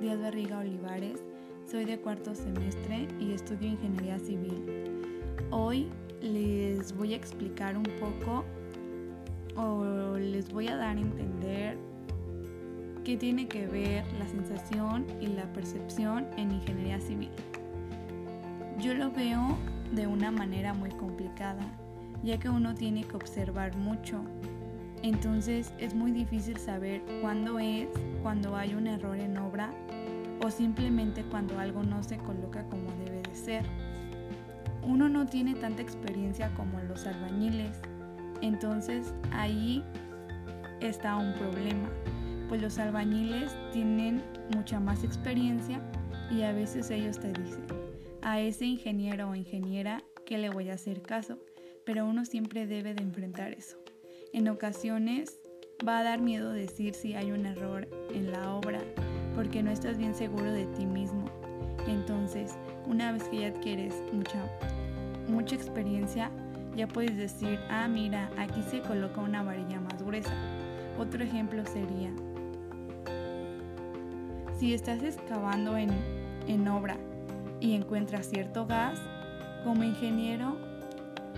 Riga Olivares, soy de cuarto semestre y estudio ingeniería civil. Hoy les voy a explicar un poco o les voy a dar a entender qué tiene que ver la sensación y la percepción en ingeniería civil. Yo lo veo de una manera muy complicada, ya que uno tiene que observar mucho. Entonces es muy difícil saber cuándo es cuando hay un error en obra o simplemente cuando algo no se coloca como debe de ser. Uno no tiene tanta experiencia como los albañiles, entonces ahí está un problema, pues los albañiles tienen mucha más experiencia y a veces ellos te dicen, a ese ingeniero o ingeniera que le voy a hacer caso, pero uno siempre debe de enfrentar eso. En ocasiones va a dar miedo decir si hay un error en la obra, porque no estás bien seguro de ti mismo. Entonces, una vez que ya adquieres mucha, mucha experiencia, ya puedes decir, ah, mira, aquí se coloca una varilla más gruesa. Otro ejemplo sería, si estás excavando en, en obra y encuentras cierto gas, como ingeniero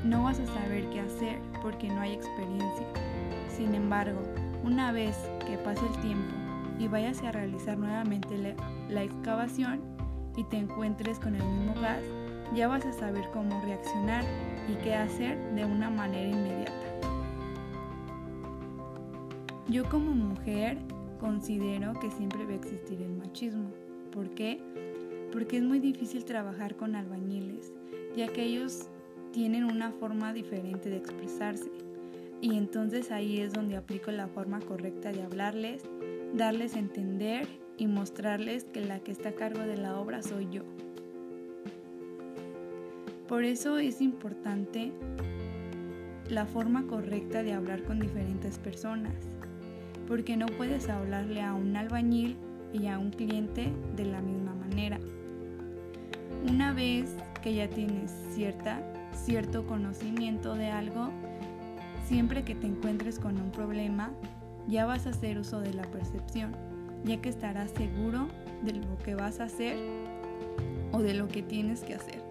no vas a saber qué hacer porque no hay experiencia. Sin embargo, una vez que pase el tiempo y vayas a realizar nuevamente la, la excavación y te encuentres con el mismo gas, ya vas a saber cómo reaccionar y qué hacer de una manera inmediata. Yo como mujer considero que siempre va a existir el machismo. ¿Por qué? Porque es muy difícil trabajar con albañiles, ya que ellos tienen una forma diferente de expresarse. Y entonces ahí es donde aplico la forma correcta de hablarles, darles a entender y mostrarles que la que está a cargo de la obra soy yo. Por eso es importante la forma correcta de hablar con diferentes personas, porque no puedes hablarle a un albañil y a un cliente de la misma manera. Una vez que ya tienes cierta, cierto conocimiento de algo, siempre que te encuentres con un problema, ya vas a hacer uso de la percepción, ya que estarás seguro de lo que vas a hacer o de lo que tienes que hacer.